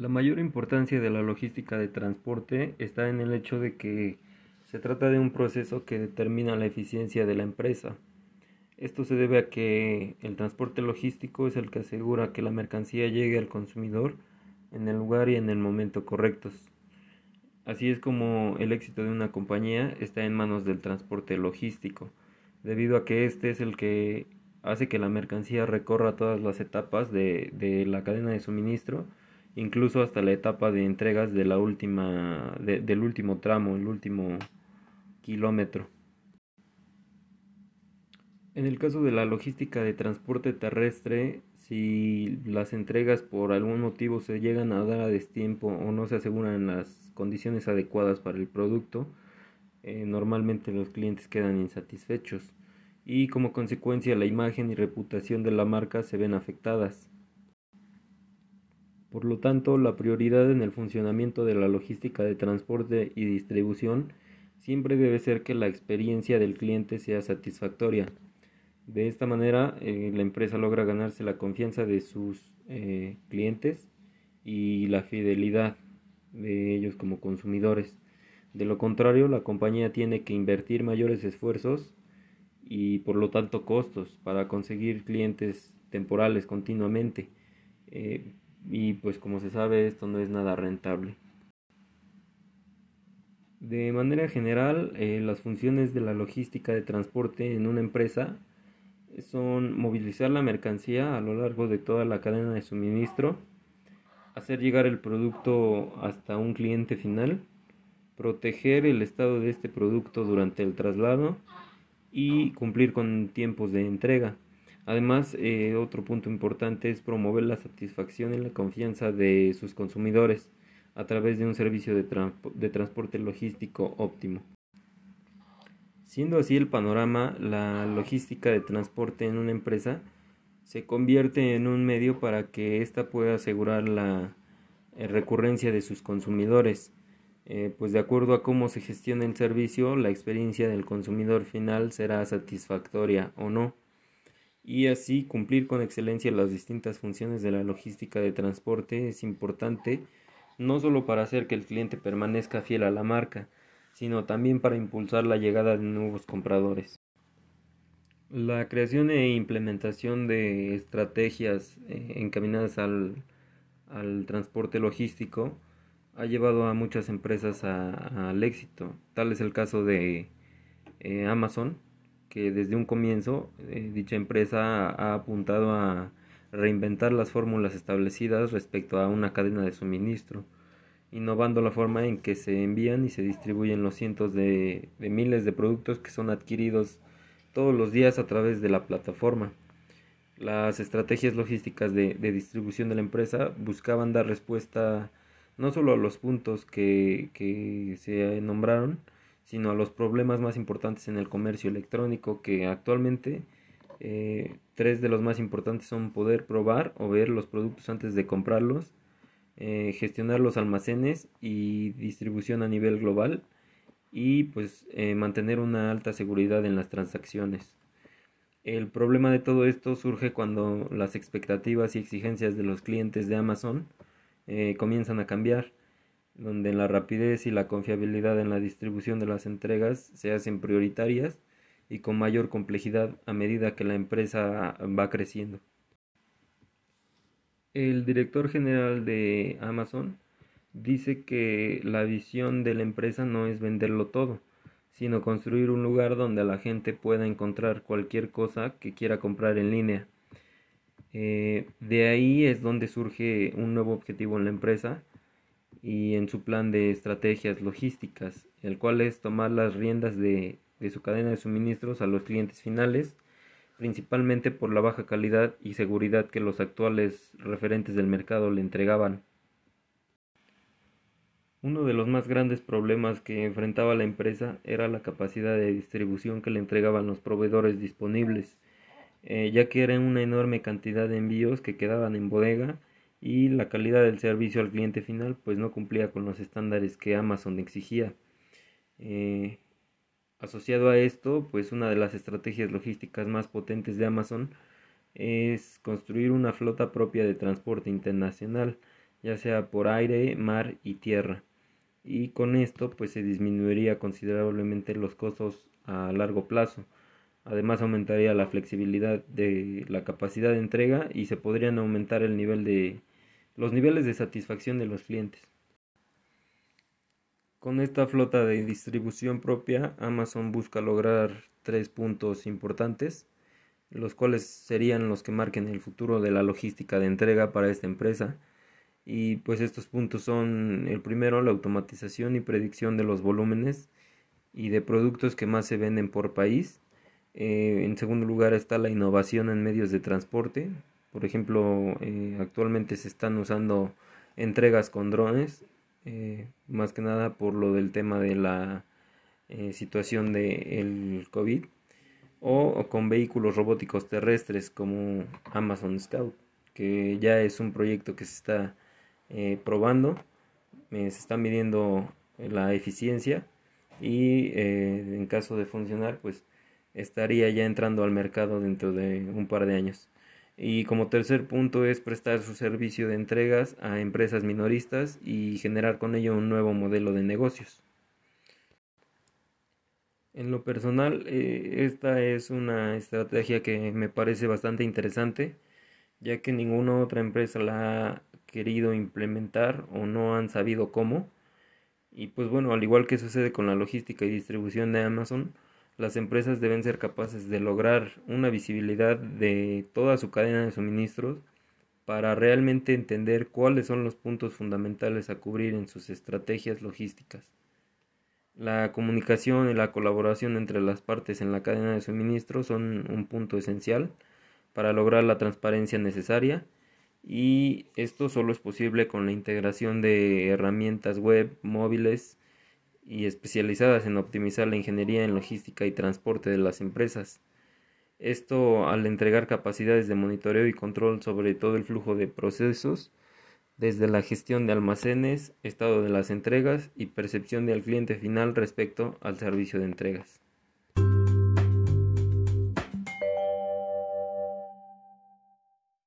La mayor importancia de la logística de transporte está en el hecho de que se trata de un proceso que determina la eficiencia de la empresa. Esto se debe a que el transporte logístico es el que asegura que la mercancía llegue al consumidor en el lugar y en el momento correctos. Así es como el éxito de una compañía está en manos del transporte logístico, debido a que este es el que hace que la mercancía recorra todas las etapas de, de la cadena de suministro incluso hasta la etapa de entregas de la última, del último tramo, el último kilómetro. En el caso de la logística de transporte terrestre, si las entregas por algún motivo se llegan a dar a destiempo o no se aseguran las condiciones adecuadas para el producto, eh, normalmente los clientes quedan insatisfechos y como consecuencia la imagen y reputación de la marca se ven afectadas. Por lo tanto, la prioridad en el funcionamiento de la logística de transporte y distribución siempre debe ser que la experiencia del cliente sea satisfactoria. De esta manera, eh, la empresa logra ganarse la confianza de sus eh, clientes y la fidelidad de ellos como consumidores. De lo contrario, la compañía tiene que invertir mayores esfuerzos y por lo tanto costos para conseguir clientes temporales continuamente. Eh, y pues como se sabe esto no es nada rentable. De manera general, eh, las funciones de la logística de transporte en una empresa son movilizar la mercancía a lo largo de toda la cadena de suministro, hacer llegar el producto hasta un cliente final, proteger el estado de este producto durante el traslado y cumplir con tiempos de entrega. Además, eh, otro punto importante es promover la satisfacción y la confianza de sus consumidores a través de un servicio de, transporte logístico óptimo. Siendo así el panorama, la logística de transporte en una empresa se convierte en un medio para que ésta pueda asegurar la eh, recurrencia de sus consumidores, eh, pues de acuerdo a cómo se gestiona el servicio, la experiencia del consumidor final será satisfactoria o no y así cumplir con excelencia las distintas funciones de la logística de transporte es importante no solo para hacer que el cliente permanezca fiel a la marca, sino también para impulsar la llegada de nuevos compradores. La creación e implementación de estrategias eh, encaminadas al, transporte logístico ha llevado a muchas empresas al éxito. Tal es el caso de eh, Amazon, que desde un comienzo eh, dicha empresa ha apuntado a reinventar las fórmulas establecidas respecto a una cadena de suministro, innovando la forma en que se envían y se distribuyen los cientos de, miles de productos que son adquiridos todos los días a través de la plataforma. Las estrategias logísticas de, distribución de la empresa buscaban dar respuesta no solo a los puntos que se nombraron, sino a los problemas más importantes en el comercio electrónico que actualmente eh, tres de los más importantes son poder probar o ver los productos antes de comprarlos, eh, gestionar los almacenes y distribución a nivel global y pues eh, mantener una alta seguridad en las transacciones. El problema de todo esto surge cuando las expectativas y exigencias de los clientes de Amazon comienzan a cambiar donde la rapidez y la confiabilidad en la distribución de las entregas se hacen prioritarias y con mayor complejidad a medida que la empresa va creciendo. El director general de Amazon dice que la visión de la empresa no es venderlo todo, sino construir un lugar donde la gente pueda encontrar cualquier cosa que quiera comprar en línea. Eh, de ahí es donde surge un nuevo objetivo en la empresa, y en su plan de estrategias logísticas, el cual es tomar las riendas de, de su cadena de suministros a los clientes finales, principalmente por la baja calidad y seguridad que los actuales referentes del mercado le entregaban. Uno de los más grandes problemas que enfrentaba la empresa era la capacidad de distribución que le entregaban los proveedores disponibles, eh, ya que era una enorme cantidad de envíos que quedaban en bodega y la calidad del servicio al cliente final pues no cumplía con los estándares que Amazon exigía. Eh, asociado a esto, pues una de las estrategias logísticas más potentes de Amazon es construir una flota propia de transporte internacional, ya sea por aire, mar y tierra. Y con esto pues se disminuiría considerablemente los costos a largo plazo. Además aumentaría la flexibilidad de la capacidad de entrega y se podrían aumentar el nivel de los niveles de satisfacción de los clientes. Con esta flota de distribución propia, Amazon busca lograr tres puntos importantes, los cuales serían los que marquen el futuro de la logística de entrega para esta empresa. Y pues estos puntos son el primero, la automatización y predicción de los volúmenes y de productos que más se venden por país. Eh, en segundo lugar está la innovación en medios de transporte. Por ejemplo, eh, actualmente se están usando entregas con drones eh, más que nada por lo del tema de la eh, situación del COVID, o, con vehículos robóticos terrestres como Amazon Scout, que ya es un proyecto que se está probando, se está midiendo la eficiencia y en caso de funcionar, pues estaría ya entrando al mercado dentro de un par de años. Y como tercer punto es prestar su servicio de entregas a empresas minoristas y generar con ello un nuevo modelo de negocios. En lo personal, eh, esta es una estrategia que me parece bastante interesante, ya que ninguna otra empresa la ha querido implementar o no han sabido cómo. Y pues bueno, al igual que sucede con la logística y distribución de Amazon, las empresas deben ser capaces de lograr una visibilidad de toda su cadena de suministros para realmente entender cuáles son los puntos fundamentales a cubrir en sus estrategias logísticas. La comunicación y la colaboración entre las partes en la cadena de suministro son un punto esencial para lograr la transparencia necesaria y esto solo es posible con la integración de herramientas web, móviles y especializadas en optimizar la ingeniería en logística y transporte de las empresas. Esto al entregar capacidades de monitoreo y control sobre todo el flujo de procesos, desde la gestión de almacenes, estado de las entregas y percepción del cliente final respecto al servicio de entregas.